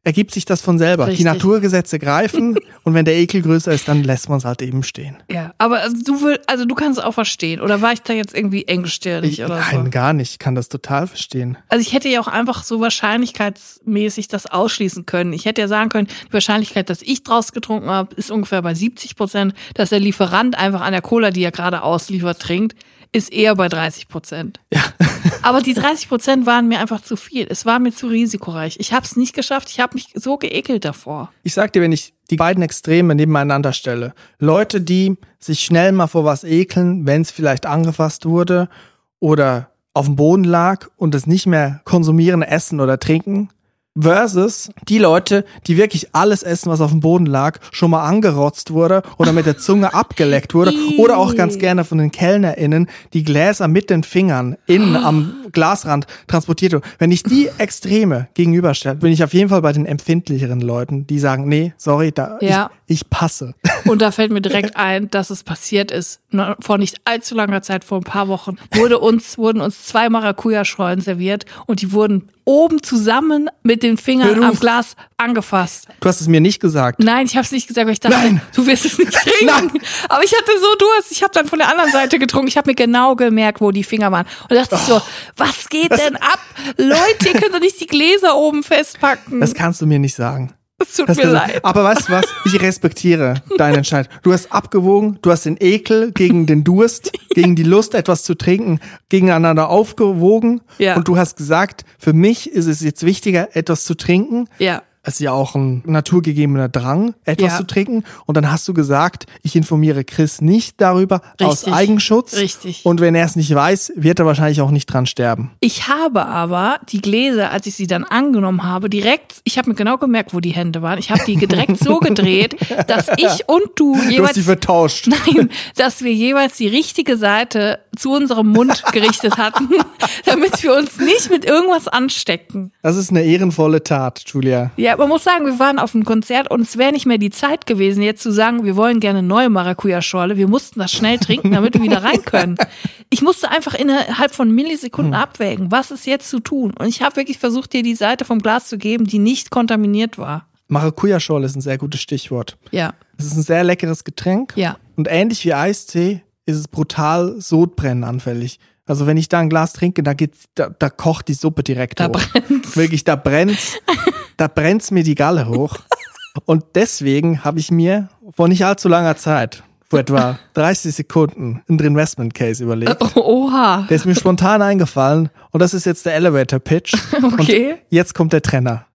ergibt sich das von selber. Richtig. Die Naturgesetze greifen [laughs] und wenn der Ekel größer ist, dann lässt man es halt eben stehen. Ja, aber also du will, also du kannst es auch verstehen. Oder war ich da jetzt irgendwie engstirnig ich, oder nein, so? Nein, gar nicht. Ich kann das total verstehen. Also ich hätte ja auch einfach so wahrscheinlichkeitsmäßig das ausschließen können. Ich hätte ja sagen können, die Wahrscheinlichkeit, dass ich draus getrunken habe, ist ungefähr bei 70 Prozent, dass der Lieferant einfach an der Cola, die er gerade ausliefert, trinkt ist eher bei 30 Prozent. Ja. [laughs] Aber die 30 Prozent waren mir einfach zu viel. Es war mir zu risikoreich. Ich habe es nicht geschafft. Ich habe mich so geekelt davor. Ich sag dir, wenn ich die beiden Extreme nebeneinander stelle, Leute, die sich schnell mal vor was ekeln, wenn es vielleicht angefasst wurde oder auf dem Boden lag und es nicht mehr konsumieren, essen oder trinken, versus die Leute, die wirklich alles essen, was auf dem Boden lag, schon mal angerotzt wurde oder mit der Zunge [laughs] abgeleckt wurde oder auch ganz gerne von den KellnerInnen die Gläser mit den Fingern innen [gasps] am Glasrand transportiert wurden. Wenn ich die Extreme gegenüberstelle, bin ich auf jeden Fall bei den empfindlicheren Leuten, die sagen, nee, sorry, da, ja. ich, ich passe. [laughs] Und da fällt mir direkt ein, dass es passiert ist, vor nicht allzu langer Zeit, vor ein paar Wochen, wurde uns, wurden uns zwei Maracuja-Schollen serviert und die wurden oben zusammen mit den Fingern am Glas angefasst. Du hast es mir nicht gesagt. Nein, ich habe es nicht gesagt, weil ich dachte, Nein. du wirst es nicht trinken. Nein. Aber ich hatte so Durst. Ich habe dann von der anderen Seite getrunken. Ich habe mir genau gemerkt, wo die Finger waren. Und dachte oh. so, was geht denn ab? Leute, ihr könnt doch nicht die Gläser oben festpacken. Das kannst du mir nicht sagen. Es tut das mir leid. Aber weißt du was? Ich respektiere deinen Entscheid. Du hast abgewogen, du hast den Ekel gegen den Durst, [laughs] gegen die Lust, etwas zu trinken, gegeneinander aufgewogen. Ja. Und du hast gesagt, für mich ist es jetzt wichtiger, etwas zu trinken. Ja es ist ja auch ein naturgegebener Drang, etwas Ja. zu trinken. Und dann hast du gesagt, ich informiere Chris nicht darüber aus Richtig. Eigenschutz. Richtig. Und wenn er es nicht weiß, wird er wahrscheinlich auch nicht dran sterben. Ich habe aber die Gläser, als ich sie dann angenommen habe, direkt, ich habe mir genau gemerkt, wo die Hände waren. Ich habe die direkt so gedreht, [laughs] dass ich und du Du hast jeweils sie vertauscht. Nein, dass wir jeweils die richtige Seite zu unserem Mund [laughs] gerichtet hatten, [laughs] damit wir uns nicht mit irgendwas anstecken. Das ist eine ehrenvolle Tat, Julia. Ja, man muss sagen, wir waren auf einem Konzert und es wäre nicht mehr die Zeit gewesen, jetzt zu sagen, wir wollen gerne neue Maracuja-Schorle. Wir mussten das schnell trinken, damit wir wieder rein [laughs] können. Ich musste einfach innerhalb von Millisekunden abwägen, was ist jetzt zu tun. Und ich habe wirklich versucht, dir die Seite vom Glas zu geben, die nicht kontaminiert war. Maracuja-Schorle ist ein sehr gutes Stichwort. Ja, Es ist ein sehr leckeres Getränk. ja. Und ähnlich wie Eistee ist es brutal sodbrennanfällig. Also wenn ich da ein Glas trinke, da geht, da, da kocht die Suppe direkt Da hoch. brennt's. Wirklich, da brennt's, [laughs] da brennt's mir die Galle hoch. [laughs] Und deswegen habe ich mir vor nicht allzu langer Zeit, vor etwa 30 Sekunden, einen Investment Case überlegt. Oha. Der ist mir spontan eingefallen und das ist jetzt der Elevator Pitch. [laughs] Okay. Und jetzt kommt der Trenner.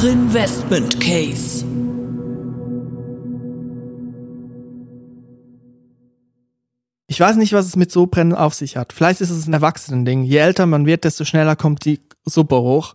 Drinvestment Case. Ich weiß nicht, was es mit Sodbrennen auf sich hat. Vielleicht ist es ein Erwachsenending. Je älter man wird, desto schneller kommt die Suppe hoch.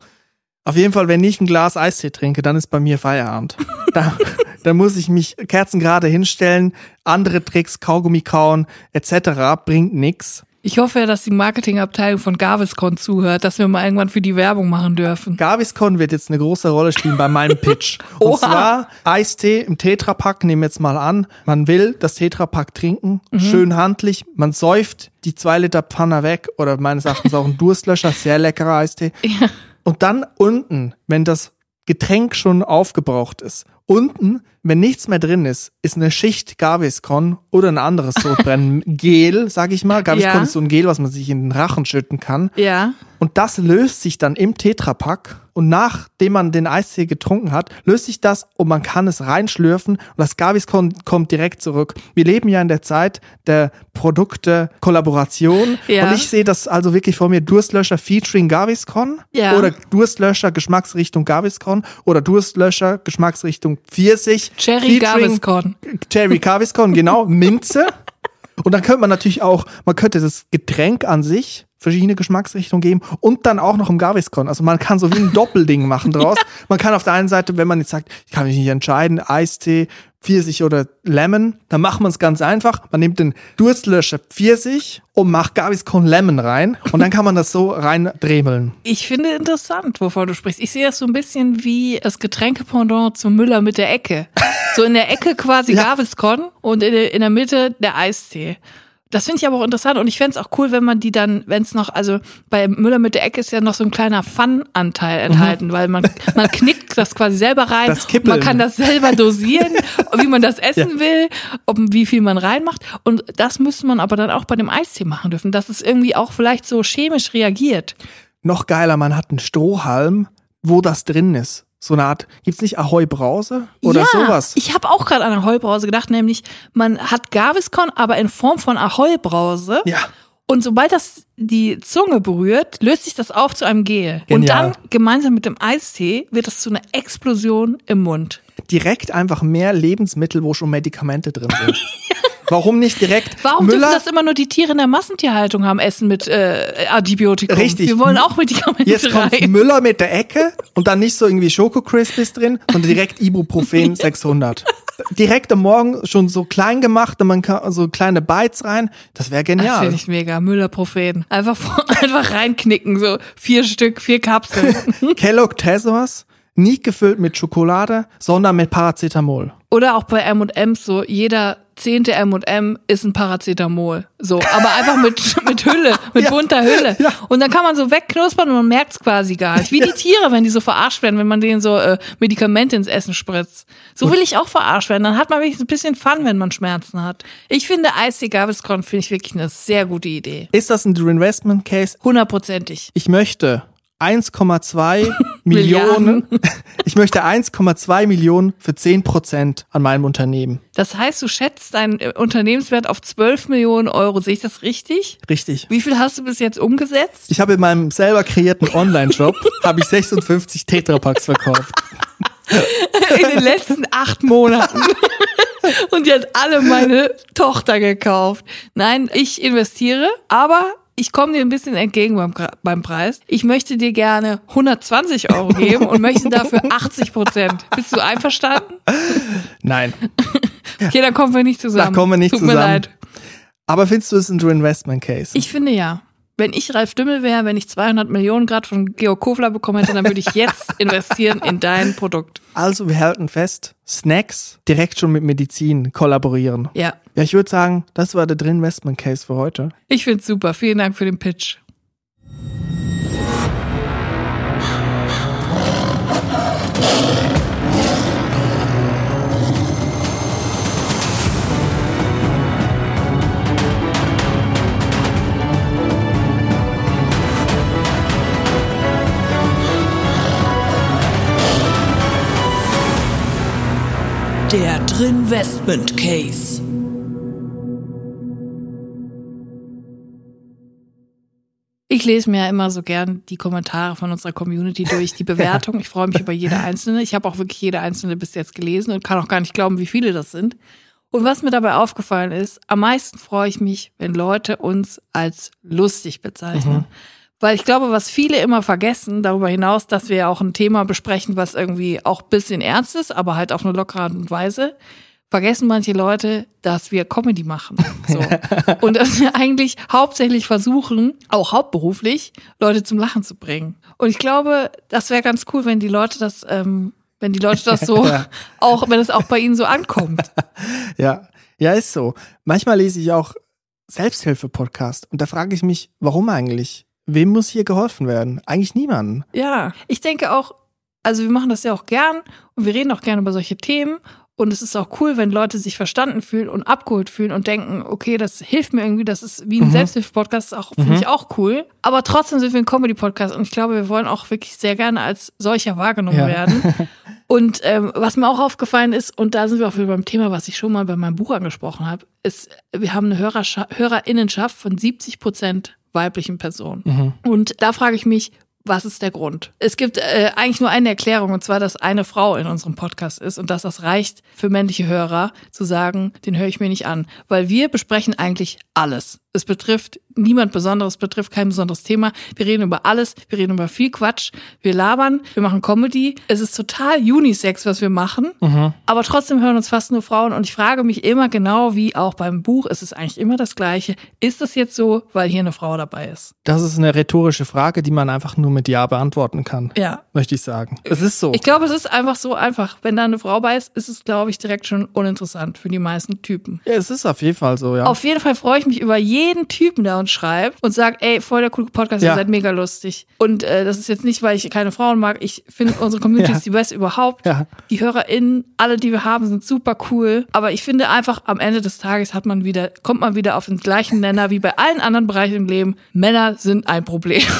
Auf jeden Fall, wenn ich ein Glas Eistee trinke, dann ist bei mir Feierabend. [laughs] da, da muss ich mich kerzengerade hinstellen, andere Tricks, Kaugummi kauen, etc. bringt nix. Ich hoffe ja, dass die Marketingabteilung von Gaviscon zuhört, dass wir mal irgendwann für die Werbung machen dürfen. Gaviscon wird jetzt eine große Rolle spielen bei meinem Pitch. [laughs] Oha. Und zwar Eistee im Tetrapack, nehmen wir jetzt mal an. Man will das Tetrapack trinken, schön handlich. Man säuft die zwei Liter Pfanne weg oder meines Erachtens auch ein [laughs] Durstlöscher, sehr leckerer Eistee. Und dann unten, wenn das Getränk schon aufgebraucht ist, unten, wenn nichts mehr drin ist, ist eine Schicht Gaviscon oder ein anderes Sodbrennen-Gel, [laughs] sag ich mal. Gaviscon Ja. ist so ein Gel, was man sich in den Rachen schütten kann. Ja. Und das löst sich dann im Tetrapack. Und nachdem man den Eistee getrunken hat, löst sich das und man kann es reinschlürfen und das Gaviscon kommt direkt zurück. Wir leben ja in der Zeit der Produkte-Kollaboration. Ja. Und ich sehe das also wirklich vor mir. Durstlöscher featuring Gaviscon Ja. oder Durstlöscher Geschmacksrichtung Gaviscon oder Durstlöscher Geschmacksrichtung Pfirsich. Cherry Gaviscon. Cherry Gaviscon, genau, [laughs] Minze. Und dann könnte man natürlich auch, man könnte das Getränk an sich verschiedene Geschmacksrichtungen geben und dann auch noch im Gaviscon. Also man kann so wie ein Doppelding machen draus. [laughs] Man kann auf der einen Seite, wenn man jetzt sagt, ich kann mich nicht entscheiden, Eistee, Pfirsich oder Lemon, dann macht man es ganz einfach. Man nimmt den Durstlöscher Pfirsich und macht Gaviscon Lemon rein und dann kann man das so rein dremeln. Ich finde interessant, wovon du sprichst. Ich sehe das so ein bisschen wie das Getränkependant zum Müller mit der Ecke. So in der Ecke quasi Ja. Gaviscon und in der, in der Mitte der Eistee. Das finde ich aber auch interessant und ich fände es auch cool, wenn man die dann, wenn es noch, also bei Müller mit der Ecke ist ja noch so ein kleiner Fun-Anteil enthalten, weil man, man knickt das quasi selber rein. Man kann das selber dosieren, wie man das essen will, ob, wie viel man reinmacht. Und das müsste man aber dann auch bei dem Eistee machen dürfen, dass es irgendwie auch vielleicht so chemisch reagiert. Noch geiler, man hat einen Strohhalm, wo das drin ist. So eine Art, gibt's nicht Ahoi Brause oder ja, sowas? Ich habe auch gerade an Ahoi-Brause gedacht, nämlich man hat Gaviscon, aber in Form von Ahoi-Brause. Ja. Und sobald das die Zunge berührt, löst sich das auf zu einem Gel. Und Genial. dann gemeinsam mit dem Eistee wird das zu einer Explosion im Mund. direkt einfach mehr Lebensmittel, wo schon Medikamente drin sind. [laughs] Warum nicht direkt Warum Müller? dürfen das immer nur die Tiere in der Massentierhaltung haben, essen mit äh, Antibiotikum? Richtig. Wir wollen auch Medikamente Jetzt kommt rein. Müller mit der Ecke und dann nicht so irgendwie Schoko Crispies drin, sondern direkt Ibuprofen [laughs] 600. Direkt am Morgen schon so klein gemacht, und man kann so kleine Bites rein. Das wäre Das genial. finde ich mega. Müller-Prophen. Einfach, [laughs] einfach reinknicken, so vier Stück, vier Kapseln. [laughs] Kellogg Tessors, nicht gefüllt mit Schokolade, sondern mit Paracetamol. Oder auch bei M&M's so, jeder zehnte M&M ist ein Paracetamol. So, aber einfach mit, [laughs] mit Hülle, mit Ja. bunter Hülle. Ja. Und dann kann man so wegknuspern und man merkt's quasi gar nicht. Wie die Tiere, wenn die so verarscht werden, wenn man denen so äh, Medikamente ins Essen spritzt. So will ich auch verarscht werden. Dann hat man wenigstens ein bisschen Fun, wenn man Schmerzen hat. Ich finde Eistee Gaviscon finde ich wirklich eine sehr gute Idee. Ist das ein Investment Case? Hundertprozentig. Ich möchte 1,2 [laughs] Millionen, [laughs] ich möchte 1,2 Millionen für 10 Prozent an meinem Unternehmen. Das heißt, du schätzt deinen äh, Unternehmenswert auf 12 Millionen Euro. Sehe ich das richtig? Richtig. Wie viel hast du bis jetzt umgesetzt? Ich habe in meinem selber kreierten Online-Shop [laughs] habe ich 56 Tetrapacks verkauft. in den letzten acht Monaten. Und die hat alle meine Tochter gekauft. Nein, ich investiere, aber ich komme dir ein bisschen entgegen beim, beim Preis. Ich möchte dir gerne 120 Euro geben und möchte dafür [laughs] 80 Prozent. Bist du einverstanden? Nein. [laughs] Okay, dann kommen wir nicht zusammen. Da kommen wir nicht Tut mir zusammen. leid. Aber findest du es ein Investment Case? Ich finde ja. Wenn ich Ralf Dümmel wäre, wenn ich 200 Millionen Grad von Georg Kofler bekommen hätte, dann würde ich jetzt [laughs] investieren in dein Produkt. also wir halten fest, Snacks direkt schon mit Medizin kollaborieren. Ja, Ja, ich würde sagen, das war der Drin Investment Case für heute. ich finde es super. Vielen Dank für den Pitch. Der Drinvestment Case. Ich lese mir ja immer so gern die Kommentare von unserer Community durch, die [laughs] Bewertung. Ich freue mich über jede einzelne. Ich habe auch wirklich jede einzelne bis jetzt gelesen und kann auch gar nicht glauben, wie viele das sind. Und was mir dabei aufgefallen ist, am meisten freue ich mich, wenn Leute uns als lustig bezeichnen. Weil ich glaube, was viele immer vergessen, darüber hinaus, dass wir ja auch ein Thema besprechen, was irgendwie auch bisschen ernst ist, aber halt auf eine lockere Art und Weise, vergessen manche Leute, dass wir Comedy machen. So. [laughs] und dass [laughs] wir eigentlich hauptsächlich versuchen, auch hauptberuflich, Leute zum Lachen zu bringen. Und ich glaube, das wäre ganz cool, wenn die Leute das, ähm, wenn die Leute das so, [laughs] Ja. auch, wenn es auch bei ihnen so ankommt. Ja, ja, ist so. Manchmal lese ich auch Selbsthilfe-Podcast und da frage ich mich, warum eigentlich? Wem muss hier geholfen werden? Eigentlich niemanden. Ja, ich denke auch, also wir machen das ja auch gern und wir reden auch gerne über solche Themen. Und es ist auch cool, wenn Leute sich verstanden fühlen und abgeholt fühlen und denken, okay, das hilft mir irgendwie, das ist wie ein Selbsthilfe-Podcast, auch finde ich auch cool. Aber trotzdem sind wir ein Comedy-Podcast und ich glaube, wir wollen auch wirklich sehr gerne als solcher wahrgenommen Ja. werden. [laughs] Und ähm, was mir auch aufgefallen ist, und da sind wir auch wieder beim Thema, was ich schon mal bei meinem Buch angesprochen habe, ist, wir haben eine Hörerscha Hörerinnenschaft von 70 Prozent weiblichen Personen. Und da frage ich mich, was ist der Grund? Es gibt äh, eigentlich nur eine Erklärung, und zwar, dass eine Frau in unserem Podcast ist und dass das reicht für männliche Hörer, zu sagen, den höre ich mir nicht an. Weil wir besprechen eigentlich alles. Es betrifft niemand Besonderes, betrifft kein besonderes Thema. Wir reden über alles, wir reden über viel Quatsch, wir labern, wir machen Comedy. Es ist total Unisex, was wir machen, aber trotzdem hören uns fast nur Frauen und ich frage mich immer genau, wie auch beim Buch, es ist eigentlich immer das Gleiche. Ist das jetzt so, weil hier eine Frau dabei ist? Das ist eine rhetorische Frage, die man einfach nur mit Ja beantworten kann. Ja. Möchte ich sagen. Es ist so. Ich glaube, es ist einfach so einfach. Wenn da eine Frau bei ist, ist es, glaube ich, direkt schon uninteressant für die meisten Typen. Ja, es ist auf jeden Fall so, ja. Auf jeden Fall freue ich mich über jeden Typen, der uns schreibt und sagt, ey, voll der coole Podcast, Ja. ihr seid mega lustig. Und äh, das ist jetzt nicht, weil ich keine Frauen mag. Ich finde, unsere Community [laughs] Ja. ist die beste überhaupt. Ja. Die HörerInnen, alle, die wir haben, sind super cool. Aber ich finde einfach, am Ende des Tages hat man wieder, kommt man wieder auf den gleichen Nenner wie bei allen anderen Bereichen im Leben. Männer sind ein Problem. [laughs]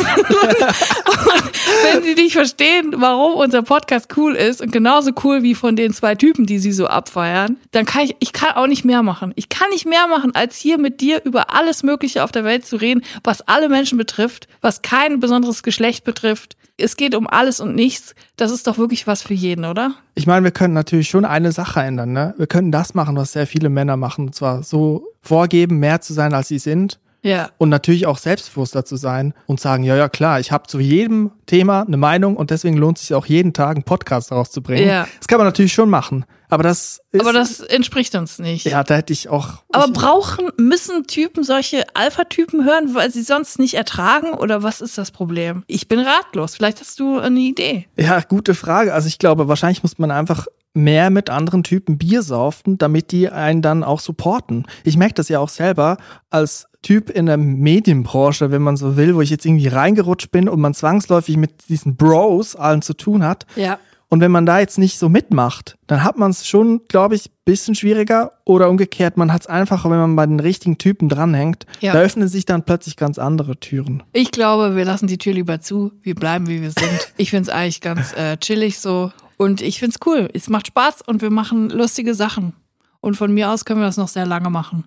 [laughs] [laughs] Wenn sie nicht verstehen, warum unser Podcast cool ist und genauso cool wie von den zwei Typen, die sie so abfeiern, dann kann ich, ich kann auch nicht mehr machen. Ich kann nicht mehr machen, als hier mit dir über alles Mögliche auf der Welt zu reden, was alle Menschen betrifft, was kein besonderes Geschlecht betrifft. Es geht um alles und nichts. Das ist doch wirklich was für jeden, oder? Ich meine, wir können natürlich schon eine Sache ändern, ne? Wir können das machen, was sehr viele Männer machen. Und zwar so vorgeben, mehr zu sein, als sie sind. Ja. Und natürlich auch selbstbewusster zu sein und sagen, ja, ja, klar, ich habe zu jedem Thema eine Meinung und deswegen lohnt es sich auch jeden Tag einen Podcast rauszubringen. Ja. Das kann man natürlich schon machen. Aber das ist, Aber das entspricht uns nicht. ja, da hätte ich auch. Aber ich, brauchen, müssen Typen solche Alpha-Typen hören, weil sie sonst nicht ertragen? Oder was ist das Problem? Ich bin ratlos. Vielleicht hast du eine Idee. Ja, gute Frage. Also ich glaube, wahrscheinlich muss man einfach mehr mit anderen Typen Bier saufen, damit die einen dann auch supporten. Ich merke das ja auch selber als Typ in der Medienbranche, wenn man so will, wo ich jetzt irgendwie reingerutscht bin und man zwangsläufig mit diesen Bros allen zu tun hat. Ja. Und wenn man da jetzt nicht so mitmacht, dann hat man es schon, glaube ich, bisschen schwieriger oder umgekehrt, man hat es einfacher, wenn man bei den richtigen Typen dranhängt. Ja. Da öffnen sich dann plötzlich ganz andere Türen. Ich glaube, wir lassen die Tür lieber zu. Wir bleiben, wie wir sind. Ich find's eigentlich ganz äh, chillig so. Und ich find's cool. Es macht Spaß und wir machen lustige Sachen. Und von mir aus können wir das noch sehr lange machen.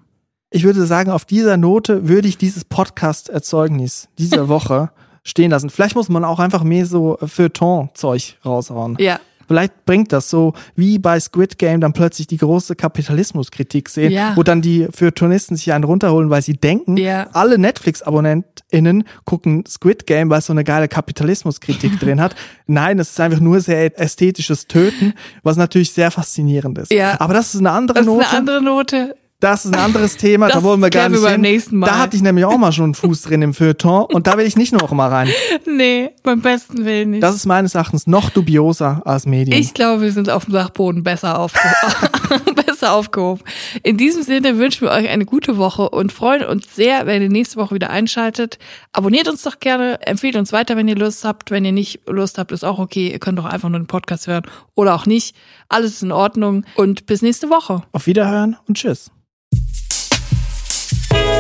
Ich würde sagen, auf dieser Note würde ich dieses Podcast-Erzeugnis dieser [laughs] Woche stehen lassen. Vielleicht muss man auch einfach mehr so Feuilleton-Zeug raushauen. Ja. Vielleicht bringt das so, wie bei Squid Game dann plötzlich die große Kapitalismuskritik sehen, Ja. wo dann die Feuilletonisten sich einen runterholen, weil sie denken, Ja. alle Netflix-AbonnentInnen gucken Squid Game, weil es so eine geile Kapitalismuskritik [laughs] drin hat. Nein, es ist einfach nur sehr ästhetisches Töten, was natürlich sehr faszinierend ist. Ja. Aber das ist eine andere Das ist Note. eine andere Note. Das ist ein anderes Thema, Das da wollen wir gar wir nicht beim hin. nächsten Mal. Da hatte ich nämlich auch mal schon einen Fuß drin im Feuilleton und da will ich nicht noch mal rein. [laughs] Nee, beim besten Willen nicht. Das ist meines Erachtens noch dubioser als Medien. Ich glaube, wir sind auf dem Dachboden besser, aufgehoben. [laughs] besser aufgehoben. In diesem Sinne wünschen wir euch eine gute Woche und freuen uns sehr, wenn ihr nächste Woche wieder einschaltet. Abonniert uns doch gerne, empfehlt uns weiter, wenn ihr Lust habt. Wenn ihr nicht Lust habt, ist auch okay. Ihr könnt doch einfach nur den Podcast hören oder auch nicht. Alles ist in Ordnung und bis nächste Woche. Auf Wiederhören und tschüss.